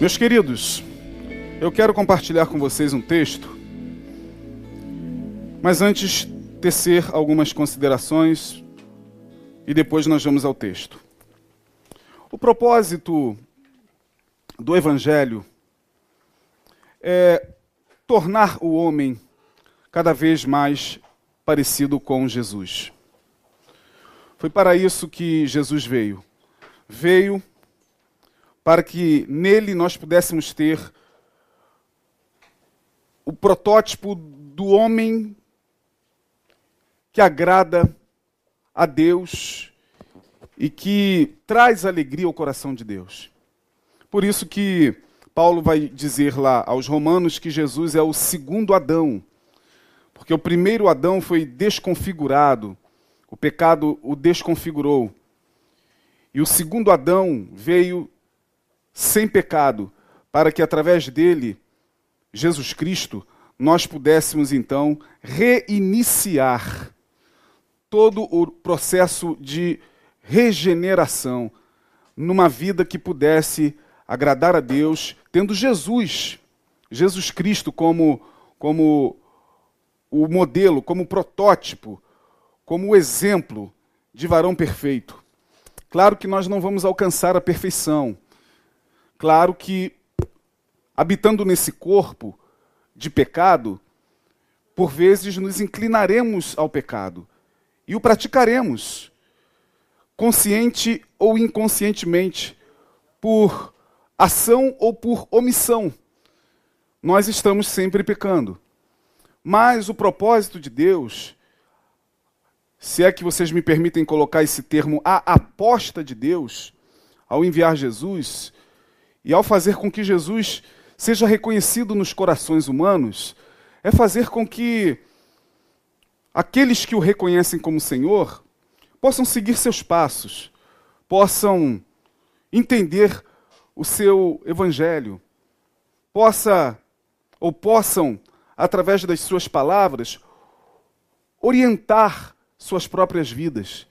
Meus queridos, eu quero compartilhar com vocês um texto, mas antes tecer algumas considerações e depois nós vamos ao texto. O propósito do Evangelho é tornar o homem cada vez mais parecido com Jesus. Foi para isso que Jesus veio. Veio para que nele nós pudéssemos ter o protótipo do homem que agrada a Deus e que traz alegria ao coração de Deus. Por isso que Paulo vai dizer lá aos romanos que Jesus é o segundo Adão, porque o primeiro Adão foi desconfigurado, o pecado o desconfigurou. E o segundo Adão veio sem pecado, para que através dele, Jesus Cristo, nós pudéssemos então reiniciar todo o processo de regeneração numa vida que pudesse agradar a Deus, tendo Jesus, Jesus Cristo como como o modelo, como protótipo, como o exemplo de varão perfeito. Claro que nós não vamos alcançar a perfeição, Claro que, habitando nesse corpo de pecado, por vezes nos inclinaremos ao pecado e o praticaremos, consciente ou inconscientemente, por ação ou por omissão. Nós estamos sempre pecando. Mas o propósito de Deus, se é que vocês me permitem colocar esse termo, a aposta de Deus, ao enviar Jesus, e ao fazer com que Jesus seja reconhecido nos corações humanos, é fazer com que aqueles que o reconhecem como Senhor possam seguir seus passos, possam entender o seu evangelho, possa ou possam através das suas palavras orientar suas próprias vidas.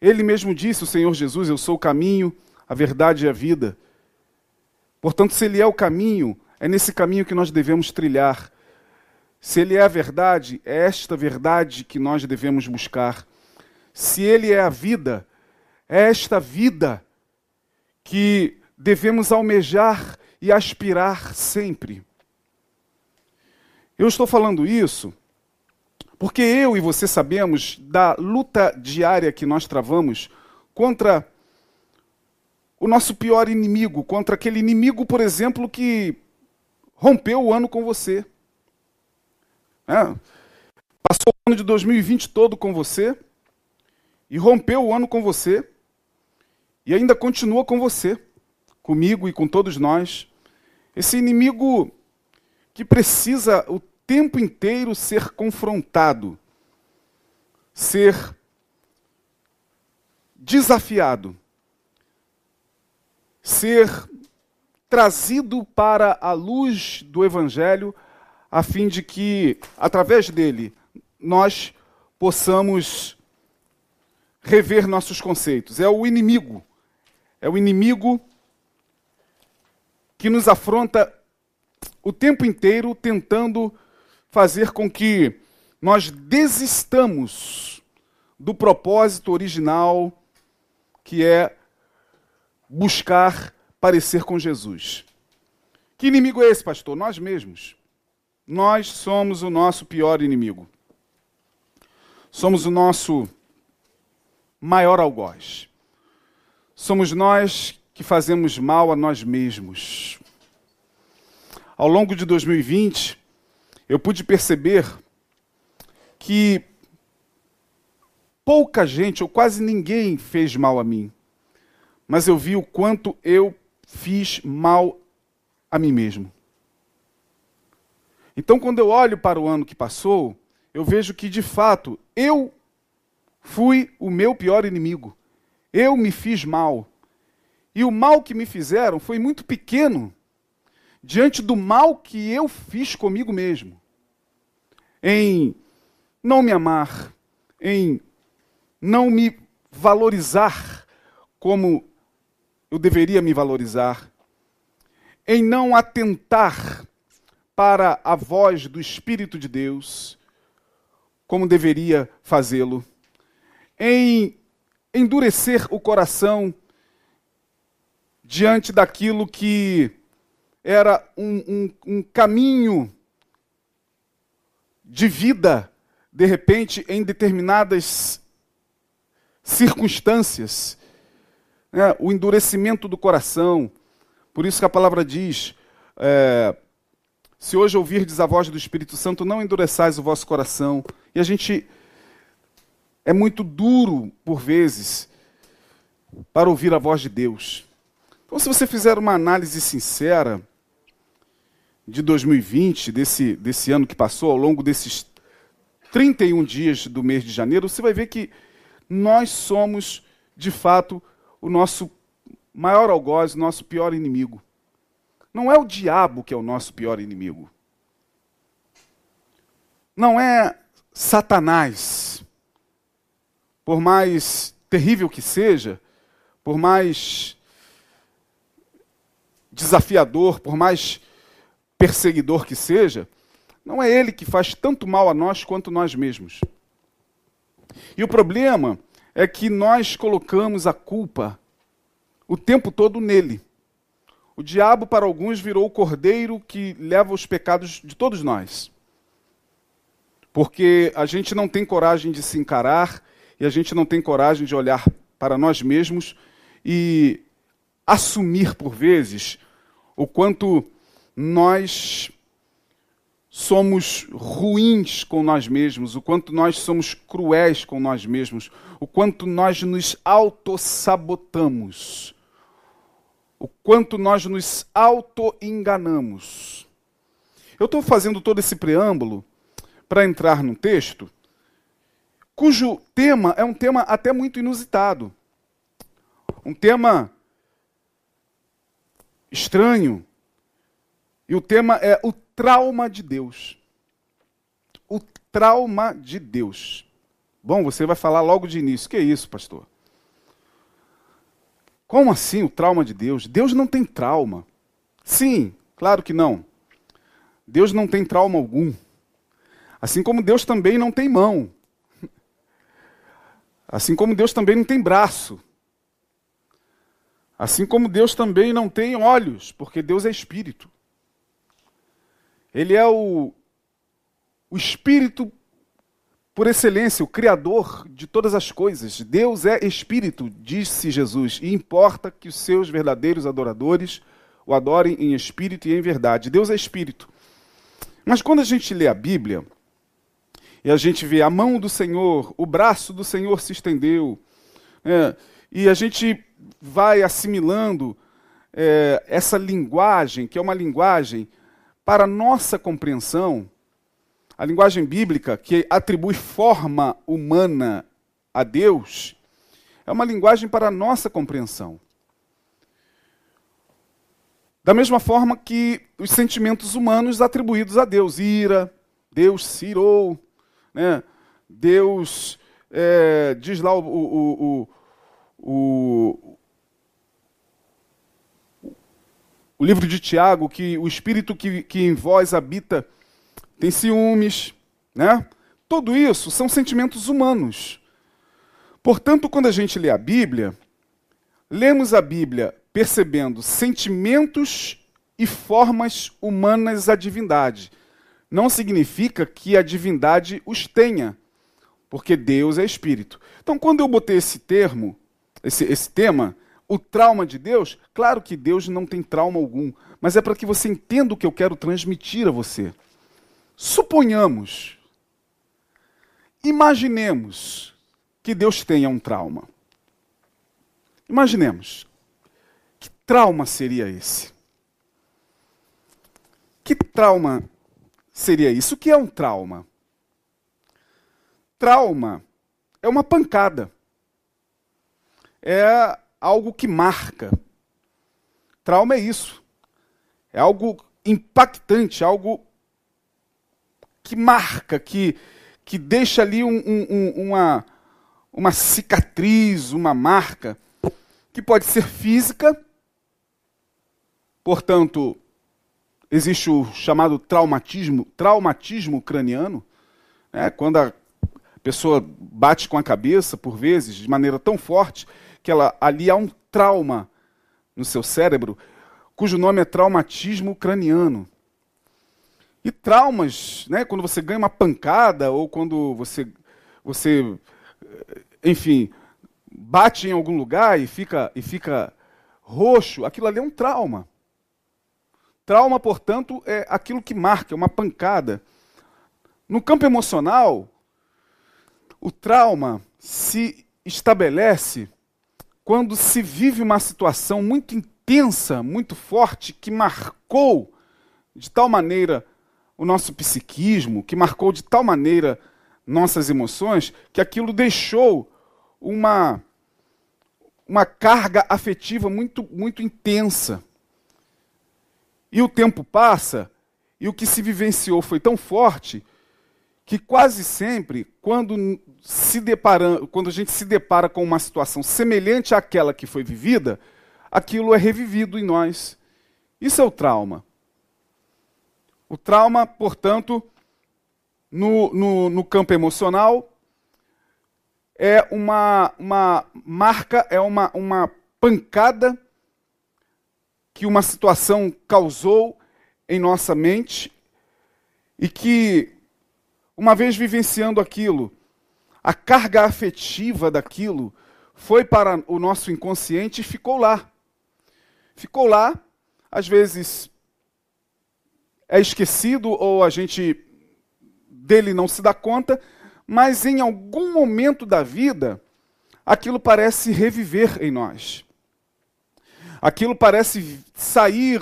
Ele mesmo disse, o Senhor Jesus, eu sou o caminho, a verdade e a vida. Portanto, se Ele é o caminho, é nesse caminho que nós devemos trilhar. Se Ele é a verdade, é esta verdade que nós devemos buscar. Se Ele é a vida, é esta vida que devemos almejar e aspirar sempre. Eu estou falando isso porque eu e você sabemos da luta diária que nós travamos contra o nosso pior inimigo, contra aquele inimigo, por exemplo, que rompeu o ano com você. É. Passou o ano de 2020 todo com você e rompeu o ano com você e ainda continua com você, comigo e com todos nós. Esse inimigo que precisa o tempo inteiro ser confrontado, ser desafiado ser trazido para a luz do Evangelho, a fim de que, através dele, nós possamos rever nossos conceitos. É o inimigo, é o inimigo que nos afronta o tempo inteiro tentando fazer com que nós desistamos do propósito original que é buscar parecer com Jesus. Que inimigo é esse, pastor? Nós mesmos. Nós somos o nosso pior inimigo. Somos o nosso maior algoz. Somos nós que fazemos mal a nós mesmos. Ao longo de 2020, eu pude perceber que pouca gente, ou quase ninguém, fez mal a mim mas eu vi o quanto eu fiz mal a mim mesmo. Então, quando eu olho para o ano que passou, eu vejo que, de fato, eu fui o meu pior inimigo. Eu me fiz mal. E o mal que me fizeram foi muito pequeno diante do mal que eu fiz comigo mesmo. Em não me amar, em não me valorizar como eu deveria me valorizar, em não atentar para a voz do Espírito de Deus, como deveria fazê-lo, em endurecer o coração diante daquilo que era um, um, um caminho de vida, de repente, em determinadas circunstâncias, né? o endurecimento do coração. Por isso que a palavra diz: é, se hoje ouvirdes a voz do Espírito Santo, não endureçais o vosso coração. E a gente é muito duro, por vezes, para ouvir a voz de Deus. Então, se você fizer uma análise sincera de 2020, desse, desse ano que passou, ao longo desses 31 dias do mês de janeiro, você vai ver que nós somos, de fato, o nosso maior algoz, o nosso pior inimigo. Não é o diabo que é o nosso pior inimigo. Não é Satanás. Por mais terrível que seja, por mais desafiador, por mais perseguidor que seja, não é ele que faz tanto mal a nós quanto nós mesmos. E o problema é que nós colocamos a culpa o tempo todo nele. O diabo, para alguns, virou o cordeiro que leva os pecados de todos nós. Porque a gente não tem coragem de se encarar e a gente não tem coragem de olhar para nós mesmos e assumir, por vezes, o quanto nós somos ruins com nós mesmos, o quanto nós somos cruéis com nós mesmos, o quanto nós nos autossabotamos, o quanto nós nos auto-enganamos. Eu estou fazendo todo esse preâmbulo para entrar num texto cujo tema é um tema até muito inusitado. Um tema estranho. E o tema é o trauma de Deus. O trauma de Deus. Bom, você vai falar logo de início. Que é isso, pastor? Como assim o trauma de Deus? Deus não tem trauma. Sim, claro que não. Deus não tem trauma algum. Assim como Deus também não tem mão. Assim como Deus também não tem braço. Assim como Deus também não tem olhos, porque Deus é espírito. Ele é o, o Espírito por excelência, o Criador de todas as coisas. Deus é Espírito, disse Jesus, e importa que os seus verdadeiros adoradores o adorem em espírito e em verdade. Deus é Espírito. Mas quando a gente lê a Bíblia, e a gente vê a mão do Senhor, o braço do Senhor se estendeu, é, e a gente vai assimilando é, essa linguagem, que é uma linguagem para nossa compreensão, a linguagem bíblica, que atribui forma humana a Deus, é uma linguagem para nossa compreensão. Da mesma forma que os sentimentos humanos atribuídos a Deus, ira, Deus se irou, né? Deus é, diz lá o, o, o, o livro de Tiago, que o espírito que, que em vós habita tem ciúmes, né? Tudo isso são sentimentos humanos. Portanto, quando a gente lê a Bíblia, lemos a Bíblia percebendo sentimentos e formas humanas à divindade. Não significa que a divindade os tenha, porque Deus é espírito. Então, quando eu botei esse termo, esse, esse tema, o trauma de Deus, claro que Deus não tem trauma algum, mas é para que você entenda o que eu quero transmitir a você. Suponhamos, imaginemos que Deus tenha um trauma. Imaginemos. Que trauma seria esse? Que trauma seria isso? O que é um trauma? Trauma é uma pancada. É algo que marca. Trauma é isso. É algo impactante, algo que marca, que, que deixa ali um, um, uma, uma cicatriz, uma marca, que pode ser física, Portanto, existe o chamado traumatismo, traumatismo craniano, né, quando a pessoa bate com a cabeça, por vezes, de maneira tão forte, que ela, ali há um trauma no seu cérebro, cujo nome é traumatismo craniano. E traumas, né, quando você ganha uma pancada ou quando você, você enfim, bate em algum lugar e fica, e fica roxo, aquilo ali é um trauma. Trauma, portanto, é aquilo que marca, é uma pancada. No campo emocional, o trauma se estabelece quando se vive uma situação muito intensa, muito forte, que marcou de tal maneira o nosso psiquismo, que marcou de tal maneira nossas emoções, que aquilo deixou uma, uma carga afetiva muito, muito intensa. E o tempo passa, e o que se vivenciou foi tão forte que quase sempre, quando, se depara, quando a gente se depara com uma situação semelhante àquela que foi vivida, aquilo é revivido em nós. Isso é o trauma. O trauma, portanto, no, no, no campo emocional, é uma, uma marca, é uma, uma pancada que uma situação causou em nossa mente e que, uma vez vivenciando aquilo, a carga afetiva daquilo foi para o nosso inconsciente e ficou lá. Ficou lá, às vezes é esquecido ou a gente dele não se dá conta, mas em algum momento da vida aquilo parece reviver em nós aquilo parece sair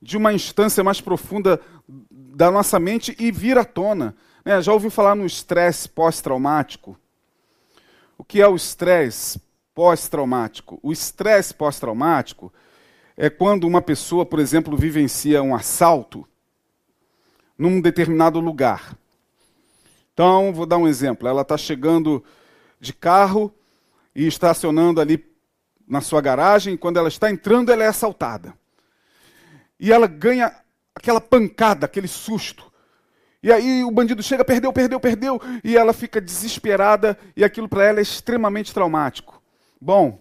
de uma instância mais profunda da nossa mente e vir à tona. Né? Já ouviu falar no estresse pós-traumático? O que é o estresse pós-traumático? O estresse pós-traumático é quando uma pessoa, por exemplo, vivencia um assalto num determinado lugar. Então, vou dar um exemplo. Ela está chegando de carro e estacionando ali na sua garagem, quando ela está entrando, ela é assaltada. E ela ganha aquela pancada, aquele susto. E aí o bandido chega, perdeu, perdeu, perdeu, e ela fica desesperada, e aquilo para ela é extremamente traumático. Bom,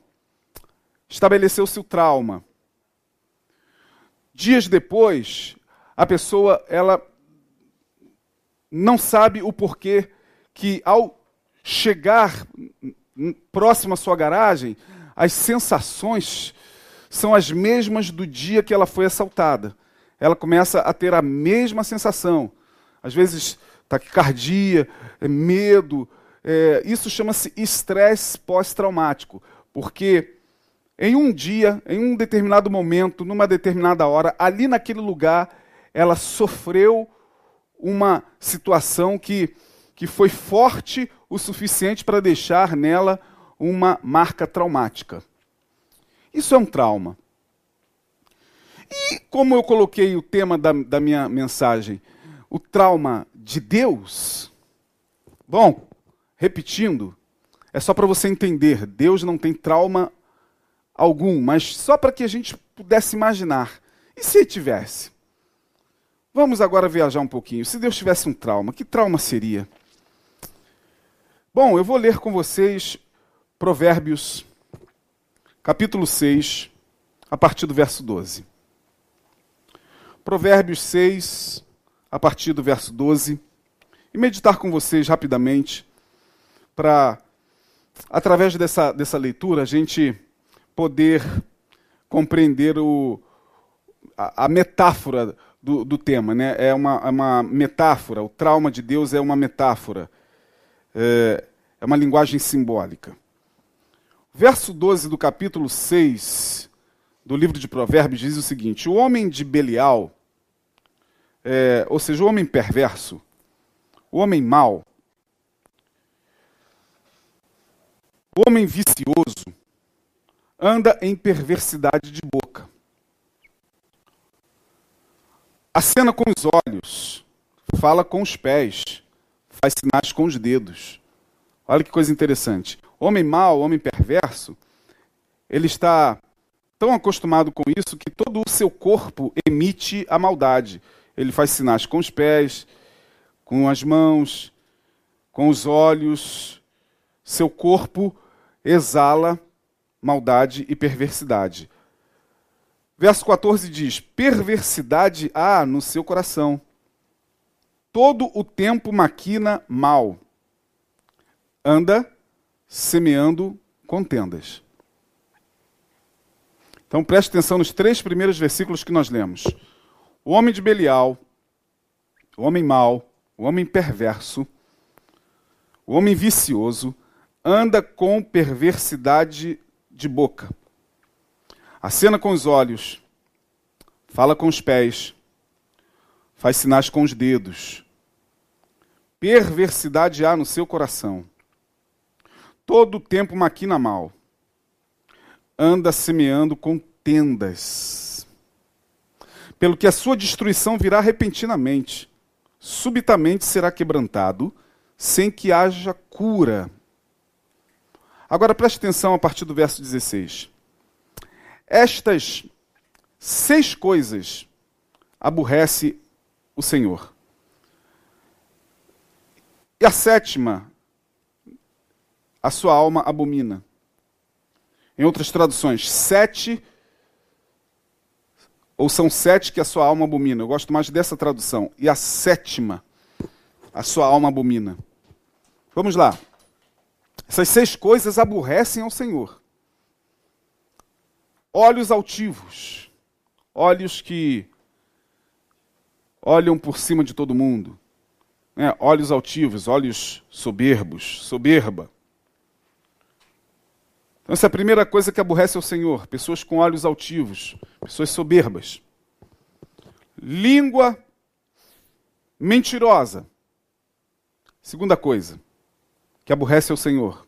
estabeleceu-se o trauma. Dias depois, a pessoa ela não sabe o porquê que ao chegar próximo à sua garagem, as sensações são as mesmas do dia que ela foi assaltada. Ela começa a ter a mesma sensação. Às vezes, taquicardia, é, medo. É, isso chama-se estresse pós-traumático. Porque em um dia, em um determinado momento, numa determinada hora, ali naquele lugar, ela sofreu uma situação que, que foi forte o suficiente para deixar nela uma marca traumática. Isso é um trauma. E como eu coloquei o tema da, da minha mensagem, o trauma de Deus, bom, repetindo, é só para você entender, Deus não tem trauma algum, mas só para que a gente pudesse imaginar. E se tivesse? Vamos agora viajar um pouquinho. Se Deus tivesse um trauma, que trauma seria? Bom, eu vou ler com vocês Provérbios, capítulo 6, a partir do verso 12. Provérbios 6, a partir do verso 12. E meditar com vocês rapidamente, para, através dessa, dessa leitura, a gente poder compreender o, a, a metáfora do, do, tema. Né? É uma, é uma metáfora, o trauma de Deus é uma metáfora, é, é uma linguagem simbólica. Verso 12 do capítulo 6 do livro de Provérbios diz o seguinte: O homem de Belial, é, ou seja, o homem perverso, o homem mau, o homem vicioso, anda em perversidade de boca. Acena com os olhos, fala com os pés, faz sinais com os dedos. Olha que coisa interessante. Homem mau, homem perverso, ele está tão acostumado com isso que todo o seu corpo emite a maldade. Ele faz sinais com os pés, com as mãos, com os olhos. Seu corpo exala maldade e perversidade. Verso 14 diz: Perversidade há no seu coração. Todo o tempo maquina mal. Anda semeando contendas. Então preste atenção nos três primeiros versículos que nós lemos. O homem de Belial, o homem mau, o homem perverso, o homem vicioso, anda com perversidade de boca. Acena com os olhos, fala com os pés, faz sinais com os dedos. Perversidade há no seu coração. Todo o tempo maquina mal. Anda semeando contendas. Pelo que a sua destruição virá repentinamente. Subitamente será quebrantado, sem que haja cura. Agora preste atenção a partir do verso 16. Estas seis coisas aborrece o Senhor. E a sétima, a sua alma abomina. Em outras traduções, sete, ou são sete que a sua alma abomina. Eu gosto mais dessa tradução. E a sétima, a sua alma abomina. Vamos lá. Essas seis coisas aborrecem ao Senhor olhos altivos, olhos que olham por cima de todo mundo, né? olhos altivos, olhos soberbos, soberba. Então, essa é a primeira coisa que aborrece ao Senhor: pessoas com olhos altivos, pessoas soberbas. Língua mentirosa. Segunda coisa que aborrece ao Senhor: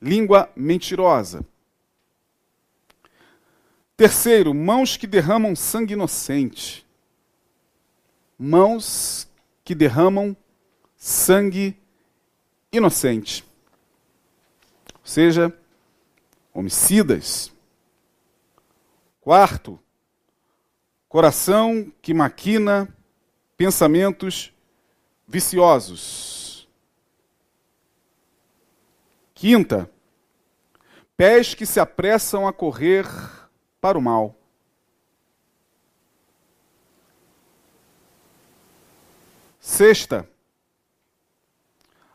língua mentirosa. Terceiro, mãos que derramam sangue inocente. Mãos que derramam sangue inocente. Ou seja, homicidas. Quarto, coração que maquina pensamentos viciosos. Quinta, pés que se apressam a correr para o mal. Sexta,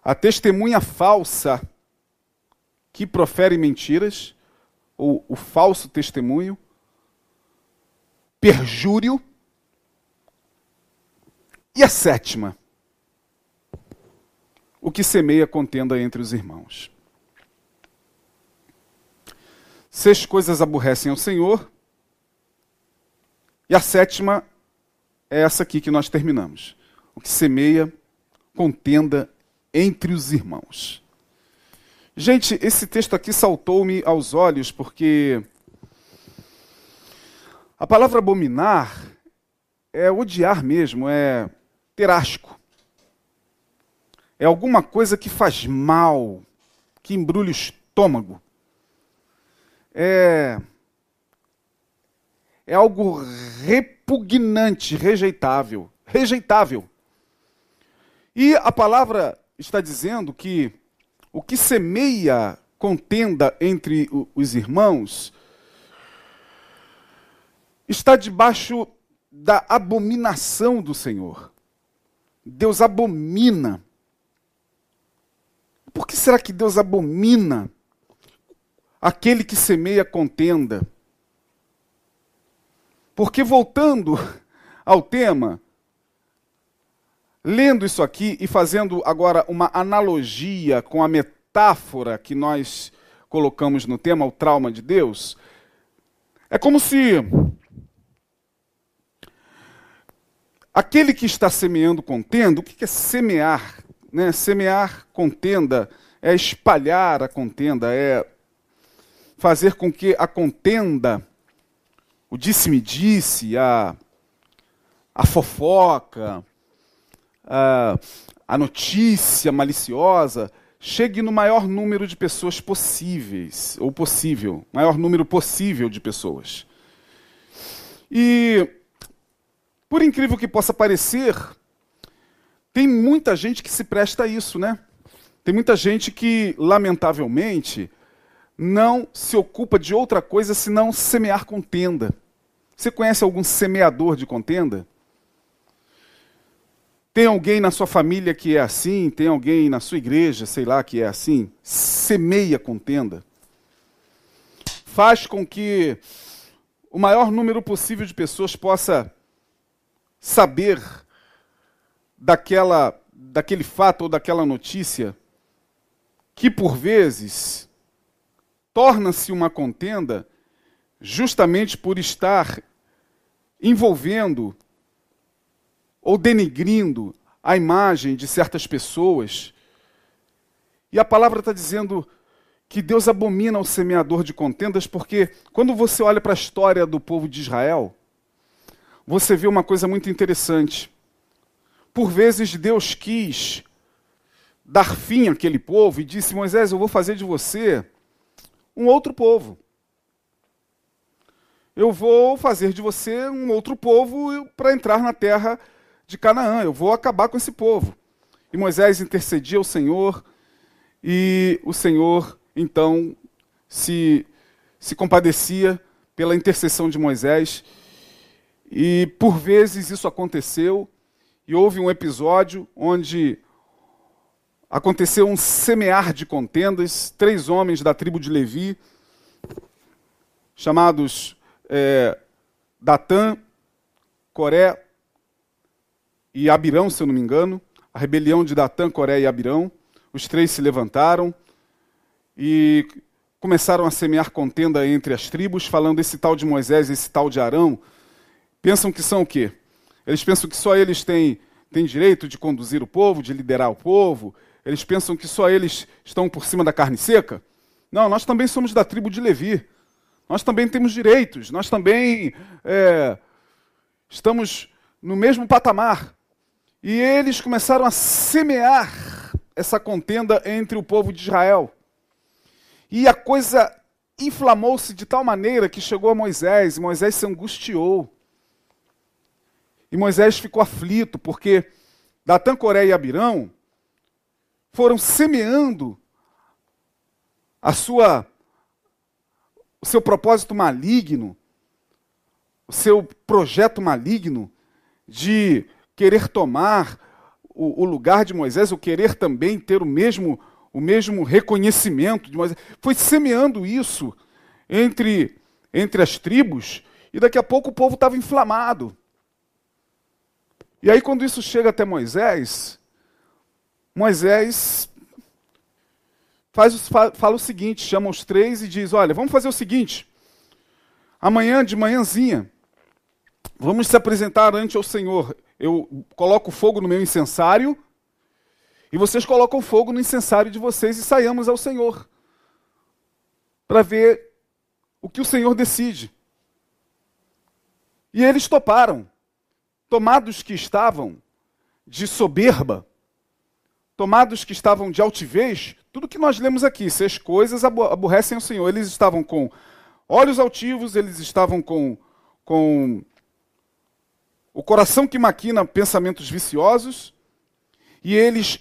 a testemunha falsa que profere mentiras, ou o falso testemunho, perjúrio. E a sétima, o que semeia contenda entre os irmãos. Seis coisas aborrecem ao Senhor. E a sétima é essa aqui que nós terminamos. O que semeia contenda entre os irmãos. Gente, esse texto aqui saltou-me aos olhos porque a palavra abominar é odiar mesmo, é ter asco. É alguma coisa que faz mal, que embrulha o estômago é, é algo repugnante, rejeitável. Rejeitável. E a palavra está dizendo que o que semeia contenda entre os irmãos está debaixo da abominação do Senhor. Deus abomina. Por que será que Deus abomina aquele que semeia contenda. Porque voltando ao tema, lendo isso aqui e fazendo agora uma analogia com a metáfora que nós colocamos no tema, o trauma de Deus, é como se aquele que está semeando contenda, o que é semear? Né? Semear contenda é espalhar a contenda, é fazer com que a contenda, o disse-me-disse, a, a fofoca, a, a notícia maliciosa chegue no maior número de pessoas possíveis, ou possível, maior número possível de pessoas. E, por incrível que possa parecer, tem muita gente que se presta a isso, né? Tem muita gente que, lamentavelmente, não se ocupa de outra coisa senão semear contenda. Você conhece algum semeador de contenda? Tem alguém na sua família que é assim? Tem alguém na sua igreja, sei lá, que é assim? Semeia contenda. Faz com que o maior número possível de pessoas possa saber daquela, daquele fato ou daquela notícia que, por vezes, torna-se uma contenda justamente por estar envolvendo ou denigrindo a imagem de certas pessoas. E a palavra está dizendo que Deus abomina o semeador de contendas, porque quando você olha para a história do povo de Israel, você vê uma coisa muito interessante. Por vezes Deus quis dar fim àquele povo e disse: Moisés, eu vou fazer de você um outro povo. Eu vou fazer de você um outro povo para entrar na terra de Canaã. Eu vou acabar com esse povo. E Moisés intercedia ao Senhor, e o Senhor, então, se, se compadecia pela intercessão de Moisés. E por vezes isso aconteceu, e houve um episódio onde aconteceu um semear de contendas. Três homens da tribo de Levi, chamados é, Datã, Coré e Abirão, se eu não me engano, a rebelião de Datã, Coré e Abirão. Os três se levantaram e começaram a semear contenda entre as tribos, falando esse tal de Moisés, esse tal de Arão. Pensam que são o quê? Eles pensam que só eles têm, têm direito de conduzir o povo, de liderar o povo. Eles pensam que só eles estão por cima da carne seca. Não, nós também somos da tribo de Levi. Nós também temos direitos. Nós também é, estamos no mesmo patamar. E eles começaram a semear essa contenda entre o povo de Israel. E a coisa inflamou-se de tal maneira que chegou a Moisés, e Moisés se angustiou. E Moisés ficou aflito, porque Datã, Coré e Abirão foram semeando a sua o seu propósito maligno, o seu projeto maligno de querer tomar o, o, lugar de Moisés, ou querer também ter o mesmo, o mesmo reconhecimento de Moisés. Foi semeando isso entre, entre as tribos, e daqui a pouco o povo estava inflamado. E aí, quando isso chega até Moisés, Moisés faz, fala o seguinte: chama os três e diz: Olha, vamos fazer o seguinte. Amanhã, de manhãzinha, vamos se apresentar ante o Senhor eu coloco fogo no meu incensário e vocês colocam fogo no incensário de vocês e saiamos ao Senhor para ver o que o Senhor decide. E eles toparam, tomados que estavam de soberba, tomados que estavam de altivez, tudo que nós lemos aqui, seis coisas aborrecem o Senhor. Eles estavam com olhos altivos, eles estavam com, com o coração que maquina pensamentos viciosos, e eles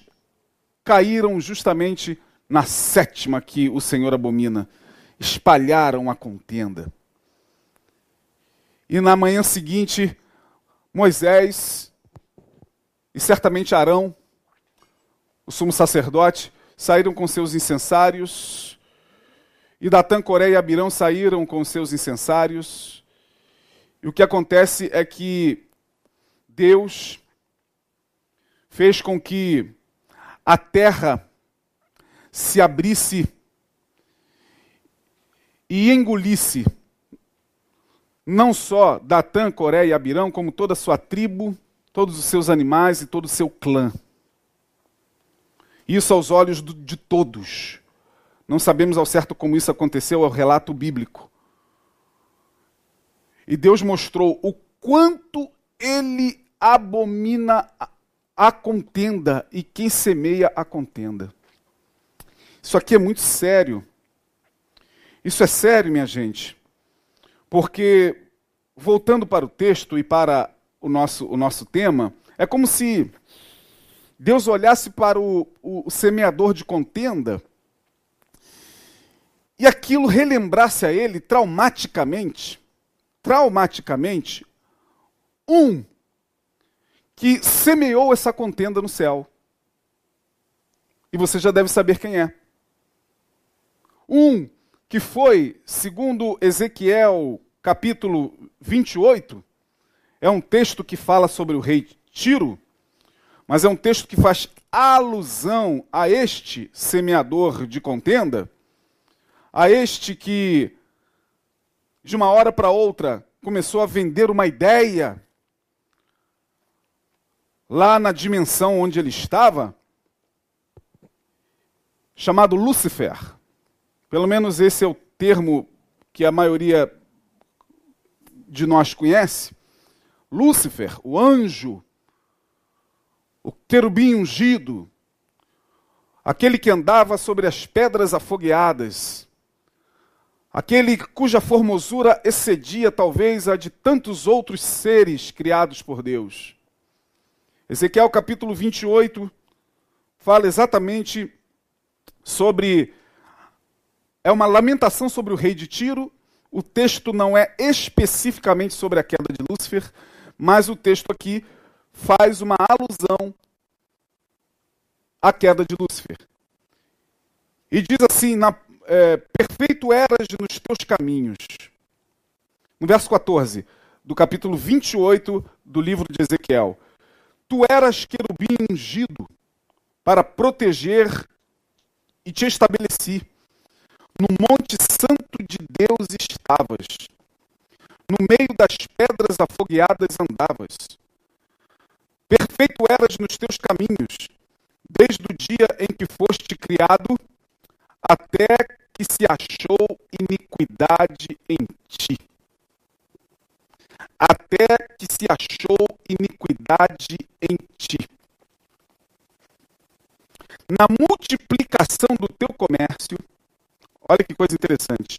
caíram justamente na sétima que o Senhor abomina. Espalharam a contenda. E na manhã seguinte, Moisés e certamente Arão, o sumo sacerdote, saíram com seus incensários, e Datã, Coré e Abirão saíram com seus incensários. E o que acontece é que Deus fez com que a terra se abrisse e engolisse não só Datã, Coré e Abirão, como toda a sua tribo, todos os seus animais e todo o seu clã. Isso aos olhos de todos. Não sabemos ao certo como isso aconteceu, é o relato bíblico. E Deus mostrou o quanto ele abomina a contenda e quem semeia a contenda. Isso aqui é muito sério. Isso é sério, minha gente. Porque, voltando para o texto e para o nosso, o nosso tema, é como se Deus olhasse para o, o, semeador de contenda e aquilo relembrasse a ele traumaticamente, traumaticamente, um que semeou essa contenda no céu. E você já deve saber quem é. Um que foi, segundo Ezequiel capítulo 28, é um texto que fala sobre o rei Tiro, mas é um texto que faz alusão a este semeador de contenda, a este que, de uma hora para outra, começou a vender uma ideia lá na dimensão onde ele estava, chamado Lúcifer. Pelo menos esse é o termo que a maioria de nós conhece. Lúcifer, o anjo, o querubim ungido, aquele que andava sobre as pedras afogueadas, aquele cuja formosura excedia talvez a de tantos outros seres criados por Deus. Ezequiel capítulo 28 fala exatamente sobre. É uma lamentação sobre o rei de Tiro. O texto não é especificamente sobre a queda de Lúcifer, mas o texto aqui faz uma alusão à queda de Lúcifer. E diz assim: na, é, Perfeito eras nos teus caminhos. No verso 14 do capítulo 28 do livro de Ezequiel. Tu eras querubim ungido para proteger e te estabeleci. No monte santo de Deus estavas. No meio das pedras afogueadas andavas. Perfeito eras nos teus caminhos, desde o dia em que foste criado, até que se achou iniquidade em ti. Até que se achou iniquidade em ti na multiplicação do teu comércio, olha que coisa interessante,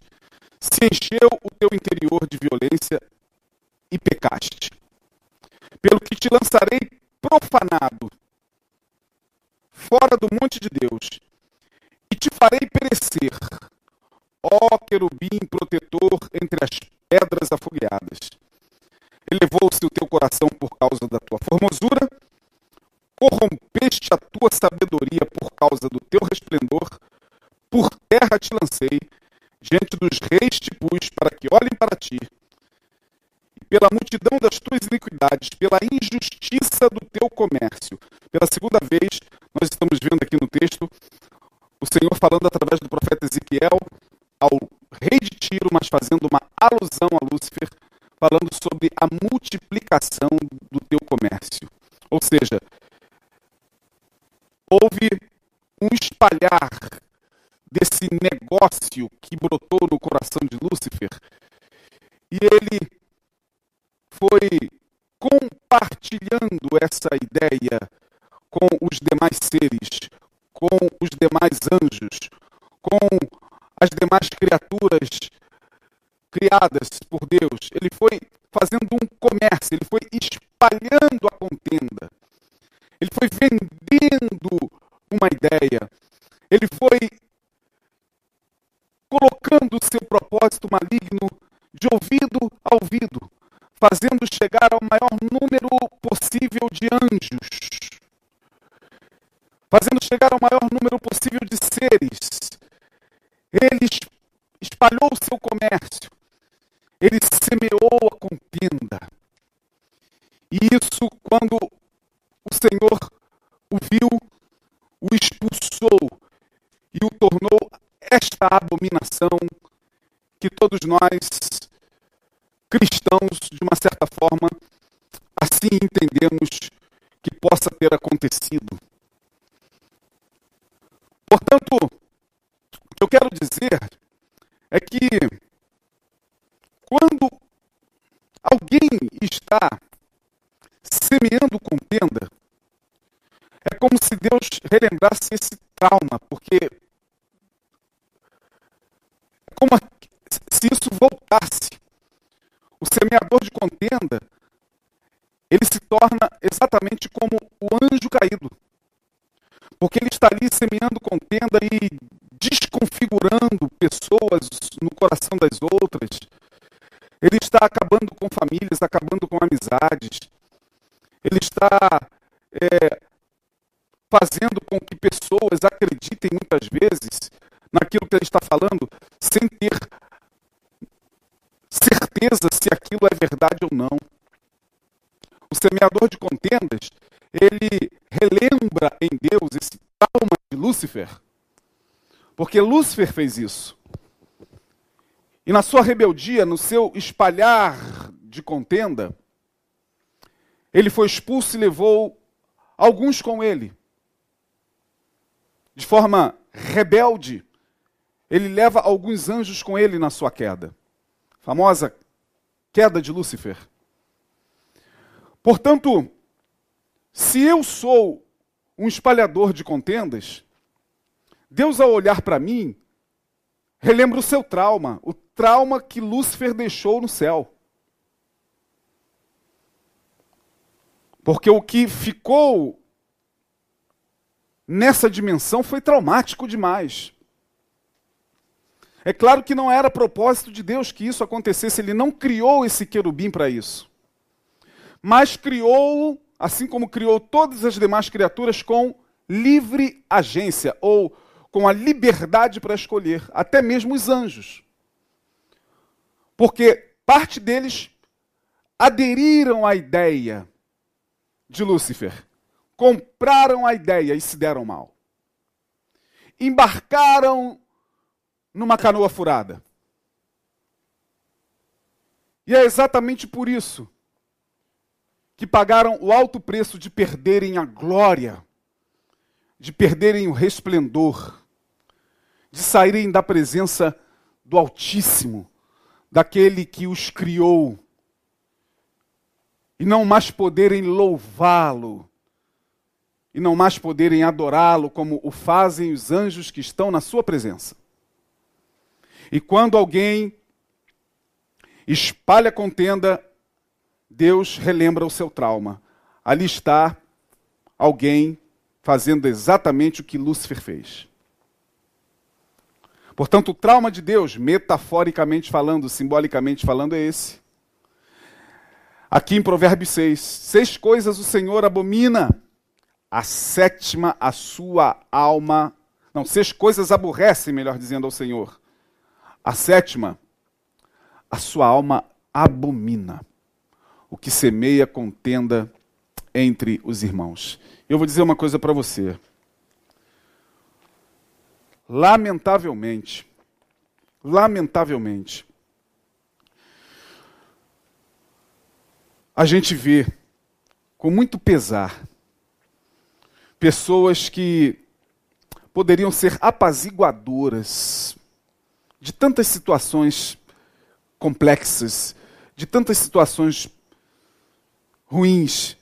se encheu o teu interior de violência e pecaste. Pelo que te lançarei profanado fora do monte de Deus e te farei perecer, ó querubim protetor entre as pedras afogueadas. Elevou-se o teu coração por causa da tua formosura corrompeste a tua sabedoria por causa do teu resplendor, por terra te lancei, diante dos reis te pus para que olhem para ti. E pela multidão das tuas iniquidades, pela injustiça do teu comércio. Pela segunda vez, nós estamos vendo aqui no texto o Senhor falando através do profeta Ezequiel ao rei de Tiro, mas fazendo uma alusão a Lúcifer, falando sobre a multiplicação do teu comércio. Ou seja, houve um espalhar desse negócio que brotou no coração de Lúcifer e ele foi compartilhando essa ideia com os demais seres, com os demais anjos, com as demais criaturas criadas por Deus. Ele foi fazendo um comércio, ele foi espalhando a contenda. Ele foi vendendo uma ideia. Ele foi colocando o seu propósito maligno de ouvido a ouvido, fazendo chegar ao maior número possível de anjos, fazendo chegar ao maior número possível de seres. Ele espalhou o seu comércio, ele semeou a contenda. E isso, quando o Senhor o viu, o expulsou e o tornou esta abominação que todos nós, cristãos, de uma certa forma, assim entendemos que possa ter acontecido. Portanto, o que eu quero dizer é que quando alguém está semeando contenda, é como se Deus relembrasse esse trauma, porque como se isso voltasse. O semeador de contenda, ele se torna exatamente como o anjo caído. Porque ele está ali semeando contenda e desconfigurando pessoas no coração das outras. Ele está acabando com famílias, acabando com amizades. Ele está é, fazendo com que pessoas acreditem muitas vezes naquilo que ele está falando, sem ter certeza se aquilo é verdade ou não. O semeador de contendas, ele relembra em Deus esse trauma de Lúcifer, porque Lúcifer fez isso. E na sua rebeldia, no seu espalhar de contenda, ele foi expulso e levou alguns com ele. De forma rebelde, ele leva alguns anjos com ele na sua queda. Famosa queda de Lúcifer. Portanto, se eu sou um espalhador de contendas, Deus, ao olhar para mim, relembra o seu trauma, o trauma que Lúcifer deixou no céu. Porque o que ficou nessa dimensão foi traumático demais. É claro que não era propósito de Deus que isso acontecesse, ele não criou esse querubim para isso. Mas criou, assim como criou todas as demais criaturas, com livre agência, ou com a liberdade para escolher, até mesmo os anjos. Porque parte deles aderiram à ideia de Lúcifer, compraram a ideia e se deram mal. Embarcaram numa canoa furada. E é exatamente por isso que pagaram o alto preço de perderem a glória, de perderem o resplendor, de saírem da presença do Altíssimo, daquele que os criou, e não mais poderem louvá-lo, e não mais poderem adorá-lo como o fazem os anjos que estão na sua presença. E quando alguém espalha contenda, Deus relembra o seu trauma. Ali está alguém fazendo exatamente o que Lúcifer fez. Portanto, o trauma de Deus, metaforicamente falando, simbolicamente falando, é esse. Aqui em Provérbios 6, seis coisas o Senhor abomina, a sétima a sua alma. Não, seis coisas aborrecem, melhor dizendo, ao Senhor. A sétima, a sua alma abomina o que semeia contenda entre os irmãos. Eu vou dizer uma coisa para você. Lamentavelmente, lamentavelmente, a gente vê com muito pesar pessoas que poderiam ser apaziguadoras de tantas situações complexas, de tantas situações ruins,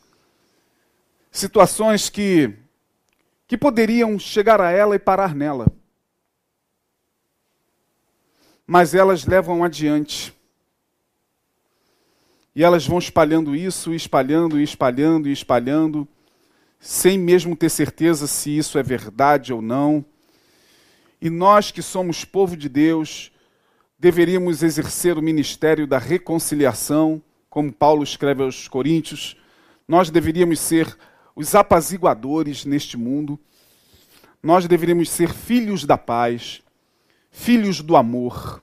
situações que, que poderiam chegar a ela e parar nela. Mas elas levam adiante. E elas vão espalhando isso, espalhando, espalhando, e espalhando, sem mesmo ter certeza se isso é verdade ou não. E nós que somos povo de Deus, deveríamos exercer o ministério da reconciliação, como Paulo escreve aos Coríntios. Nós deveríamos ser os apaziguadores neste mundo. Nós deveríamos ser filhos da paz, filhos do amor,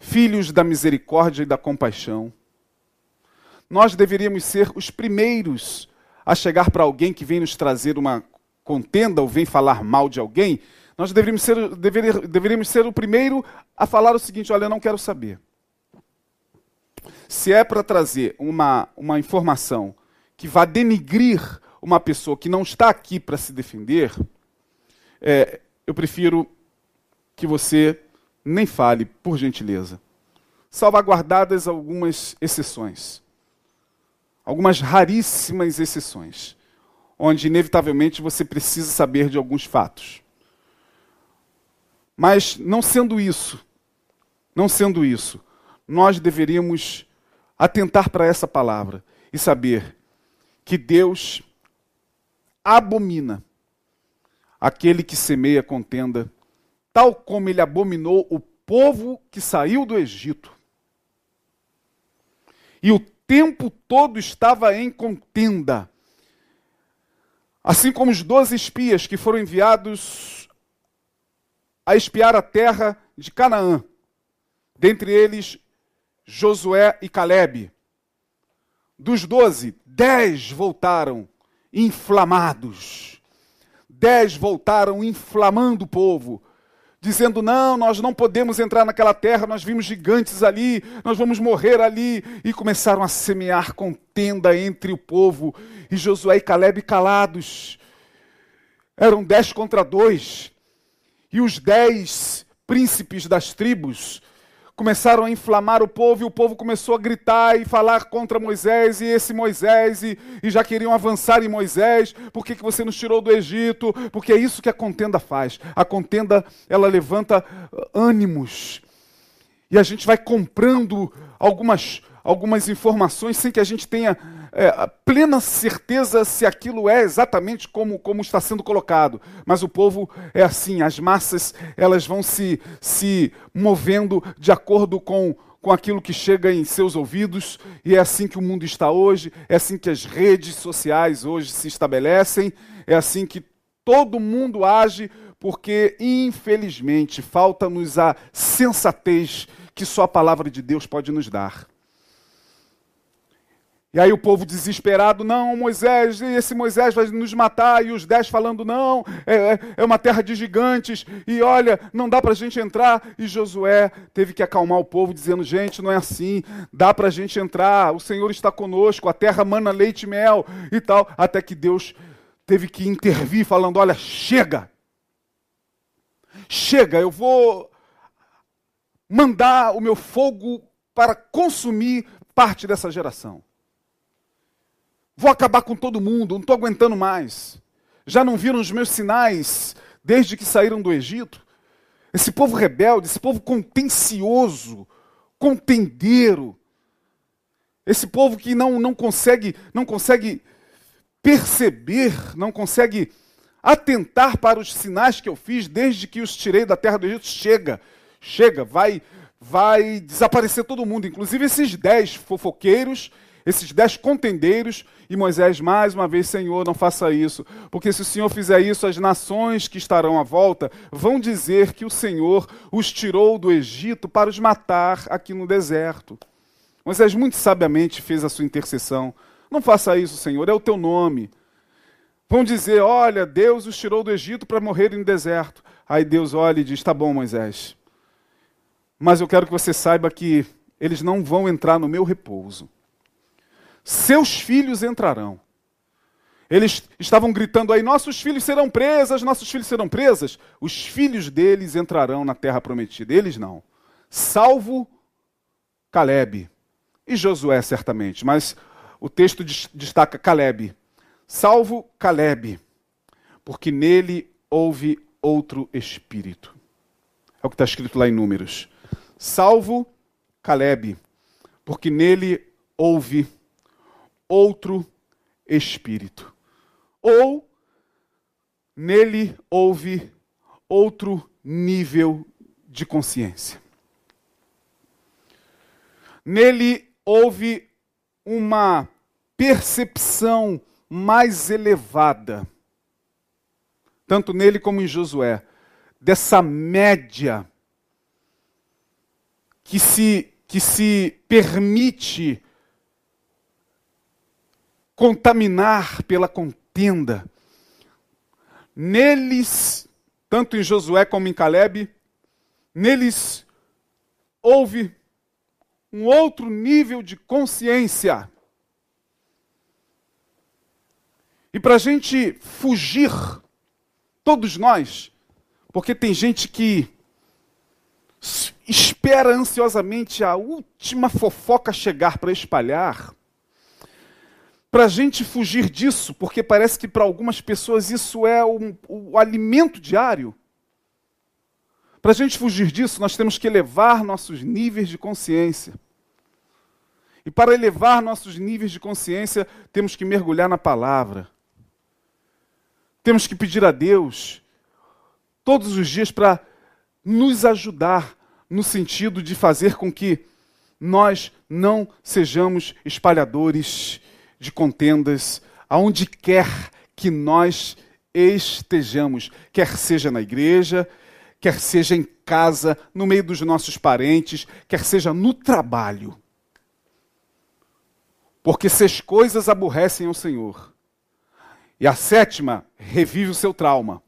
filhos da misericórdia e da compaixão. Nós deveríamos ser os primeiros a chegar para alguém que vem nos trazer uma contenda ou vem falar mal de alguém nós deveríamos ser, deveria, deveríamos ser o primeiro a falar o seguinte: olha, eu não quero saber. Se é para trazer uma, uma informação que vá denigrir uma pessoa que não está aqui para se defender, é, eu prefiro que você nem fale, por gentileza. Salvaguardadas algumas exceções. Algumas raríssimas exceções. Onde, inevitavelmente, você precisa saber de alguns fatos. Mas, não sendo isso, Não sendo isso, nós deveríamos atentar para essa palavra e saber que Deus abomina aquele que semeia contenda, tal como ele abominou o povo que saiu do Egito. E o tempo todo estava em contenda. Assim como os doze espias que foram enviados a espiar a terra de Canaã, dentre eles Josué e Caleb. Dos doze, dez voltaram inflamados. Dez voltaram inflamando o povo, dizendo: não, nós não podemos entrar naquela terra, nós vimos gigantes ali, nós vamos morrer ali. E começaram a semear contenda entre o povo. E Josué e Caleb calados. Eram dez contra dois. E os dez príncipes das tribos começaram a inflamar o povo, e o povo começou a gritar e falar contra Moisés, e esse Moisés, e, e já queriam avançar em Moisés, por que, que você nos tirou do Egito? Porque é isso que a contenda faz. A contenda, ela levanta ânimos. E a gente vai comprando algumas, algumas informações sem que a gente tenha é, plena certeza se aquilo é exatamente como, como está sendo colocado. Mas o povo é assim, as massas elas vão se, se movendo de acordo com, com aquilo que chega em seus ouvidos, e é assim que o mundo está hoje, é assim que as redes sociais hoje se estabelecem, é assim que todo mundo age, porque infelizmente falta-nos a sensatez que só a palavra de Deus pode nos dar. E aí o povo desesperado, não, Moisés, esse Moisés vai nos matar. E os dez falando, não, é, é, é uma terra de gigantes. E olha, não dá para a gente entrar. E Josué teve que acalmar o povo, dizendo, gente, não é assim, dá para a gente entrar. O Senhor está conosco, a terra mana leite e mel e tal. Até que Deus teve que intervir, falando, olha, chega. Chega, eu vou mandar o meu fogo para consumir parte dessa geração. Vou acabar com todo mundo, não estou aguentando mais. Já não viram os meus sinais desde que saíram do Egito? Esse povo rebelde, esse povo contencioso, contendeiro, esse povo que não, não consegue, não consegue perceber, não consegue atentar para os sinais que eu fiz desde que os tirei da terra do Egito, chega, chega, vai, vai desaparecer todo mundo, inclusive esses dez fofoqueiros esses dez contendeiros, e Moisés, mais uma vez, Senhor, não faça isso, porque se o Senhor fizer isso, as nações que estarão à volta vão dizer que o Senhor os tirou do Egito para os matar aqui no deserto. Moisés muito sabiamente fez a sua intercessão. Não faça isso, Senhor, é o teu nome. Vão dizer: Olha, Deus os tirou do Egito para morrer no deserto. Aí Deus olha e diz: Tá bom, Moisés, mas eu quero que você saiba que eles não vão entrar no meu repouso seus filhos entrarão. Eles estavam gritando aí: nossos filhos serão presas, nossos filhos serão presas. Os filhos deles entrarão na terra prometida. Eles não. Salvo Caleb e Josué, certamente. Mas o texto destaca Caleb. Salvo Caleb, porque nele houve outro espírito. É o que está escrito lá em Números. Salvo Caleb, porque nele houve outro espírito. Ou nele houve outro nível de consciência. Nele houve uma percepção mais elevada, tanto nele como em Josué, dessa média que se, que se permite contaminar pela contenda. Neles, tanto em Josué como em Caleb, neles houve um outro nível de consciência. E para a gente fugir, todos nós, porque tem gente que espera ansiosamente a última fofoca chegar para espalhar, para a gente fugir disso, porque parece que para algumas pessoas isso é o, o alimento diário. Para a gente fugir disso, nós temos que elevar nossos níveis de consciência. E para elevar nossos níveis de consciência, temos que mergulhar na palavra. Temos que pedir a Deus todos os dias para nos ajudar no sentido de fazer com que nós não sejamos espalhadores de contendas aonde quer que nós estejamos, quer seja na igreja, quer seja em casa, no meio dos nossos parentes, quer seja no trabalho. Porque seis coisas aborrecem ao Senhor. E a sétima revive o seu trauma.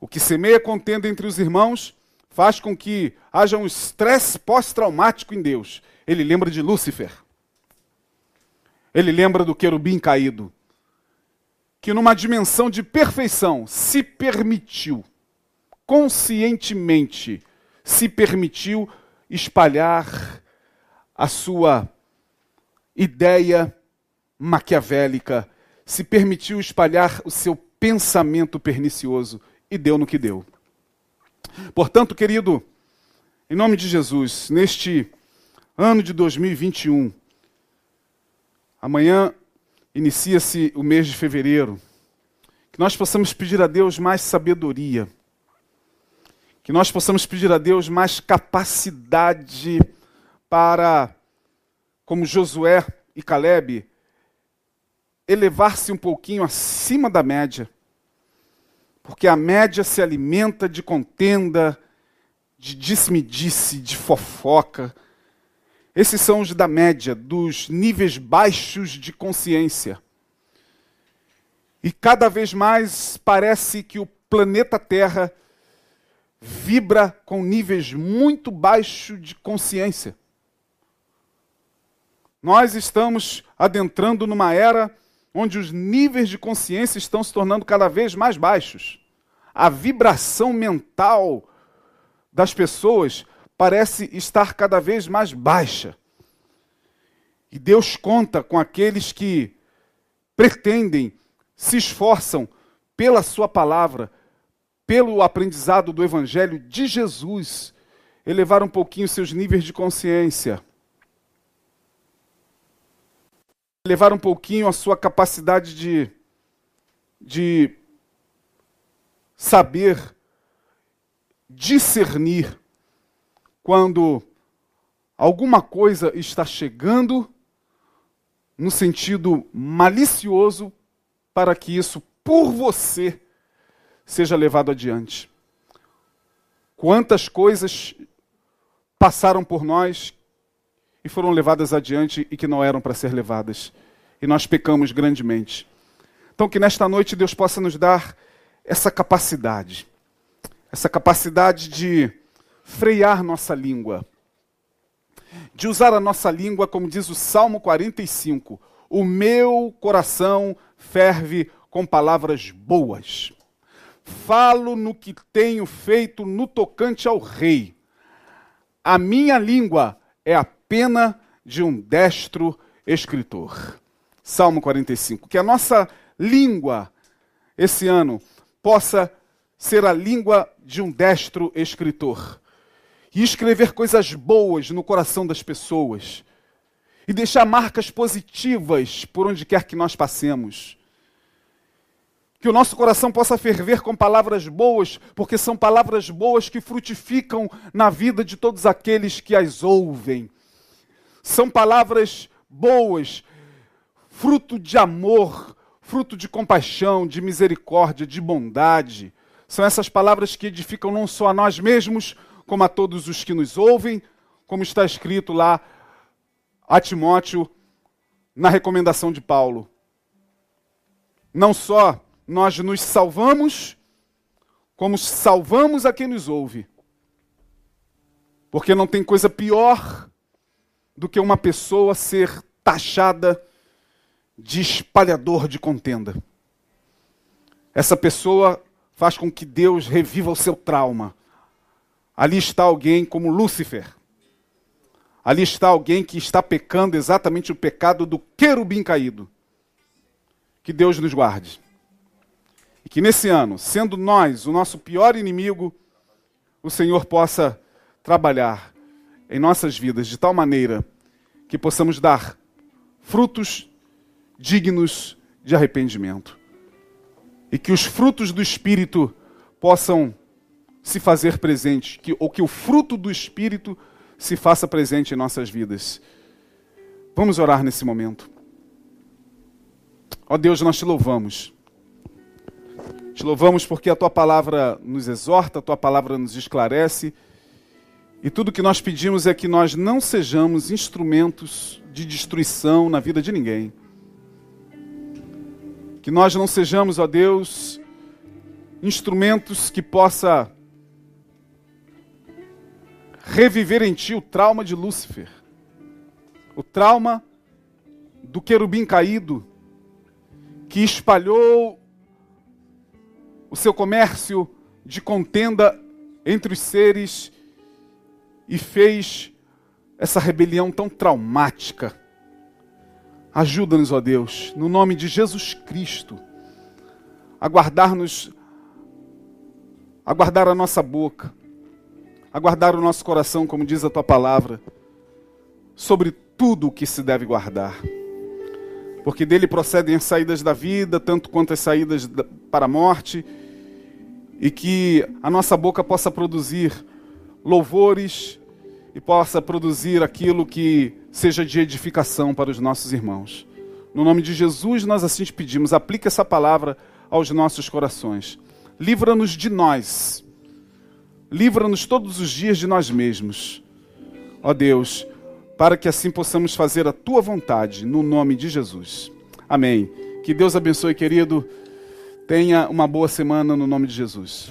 O que semeia contenda entre os irmãos faz com que haja um estresse pós-traumático em Deus. Ele lembra de Lúcifer. Ele lembra do querubim caído, que numa dimensão de perfeição se permitiu, conscientemente, se permitiu espalhar a sua ideia maquiavélica, se permitiu espalhar o seu pensamento pernicioso e deu no que deu. Portanto, querido, em nome de Jesus, neste ano de 2021, Amanhã inicia-se o mês de fevereiro. Que nós possamos pedir a Deus mais sabedoria. Que nós possamos pedir a Deus mais capacidade para, como Josué e Caleb, elevar-se um pouquinho acima da média. Porque a média se alimenta de contenda, de disse-me-disse, de fofoca esses são os da média, dos níveis baixos de consciência. E cada vez mais parece que o planeta Terra vibra com níveis muito baixos de consciência. Nós estamos adentrando numa era onde os níveis de consciência estão se tornando cada vez mais baixos. A vibração mental das pessoas parece estar cada vez mais baixa. E Deus conta com aqueles que pretendem, se esforçam pela Sua palavra, pelo aprendizado do Evangelho de Jesus, elevar um pouquinho seus níveis de consciência. Elevar um pouquinho a sua capacidade de, de saber discernir quando alguma coisa está chegando no sentido malicioso para que isso por você seja levado adiante. Quantas coisas passaram por nós e foram levadas adiante e que não eram para ser levadas. E nós pecamos grandemente. Então, que nesta noite Deus possa nos dar essa capacidade, essa capacidade de frear nossa língua, de usar a nossa língua, como diz o Salmo 45. O meu coração ferve com palavras boas. Falo no que tenho feito no tocante ao rei. A minha língua é a pena de um destro escritor. Salmo 45. Que a nossa língua esse ano possa ser a língua de um destro escritor e escrever coisas boas no coração das pessoas e deixar marcas positivas por onde quer que nós passemos. Que o nosso coração possa ferver com palavras boas, porque são palavras boas que frutificam na vida de todos aqueles que as ouvem. São palavras boas, fruto de amor, fruto de compaixão, de misericórdia, de bondade. São essas palavras que edificam não só a nós mesmos, como a todos os que nos ouvem, como está escrito lá a Timóteo na recomendação de Paulo. Não só nós nos salvamos, como salvamos a quem nos ouve. Porque não tem coisa pior do que uma pessoa ser taxada de espalhador de contenda. Essa pessoa faz com que Deus reviva o seu trauma. Ali está alguém como Lúcifer. Ali está alguém que está pecando exatamente o pecado do querubim caído. Que Deus nos guarde. E que nesse ano, sendo nós o nosso pior inimigo, o Senhor possa trabalhar em nossas vidas de tal maneira que possamos dar frutos dignos de arrependimento. E que os frutos do Espírito possam se fazer presentes, que, ou que o fruto do Espírito se faça presente em nossas vidas. Vamos orar nesse momento. Ó Deus, nós te louvamos. Te louvamos porque a tua palavra nos exorta, a tua palavra nos esclarece. E tudo que nós pedimos é que nós não sejamos instrumentos de destruição na vida de ninguém. Que nós não sejamos, ó Deus, instrumentos que possa reviver em ti o trauma de Lúcifer, o trauma do querubim caído, que espalhou o seu comércio de contenda entre os seres e fez essa rebelião tão traumática. Ajuda-nos, ó Deus, no nome de Jesus Cristo, a guardar-nos, a guardar a nossa boca, a guardar o nosso coração, como diz a tua palavra, sobre tudo o que se deve guardar. Porque dele procedem as saídas da vida, tanto quanto as saídas para a morte, e que a nossa boca possa produzir louvores e possa produzir aquilo que seja de edificação para os nossos irmãos. No nome de Jesus, nós assim te pedimos, aplique essa palavra aos nossos corações. Livra-nos de nós. Livra-nos todos os dias de nós mesmos. Ó Deus, para que assim possamos fazer a tua vontade, no nome de Jesus. Amém. Que Deus abençoe, querido. Tenha uma boa semana no nome de Jesus.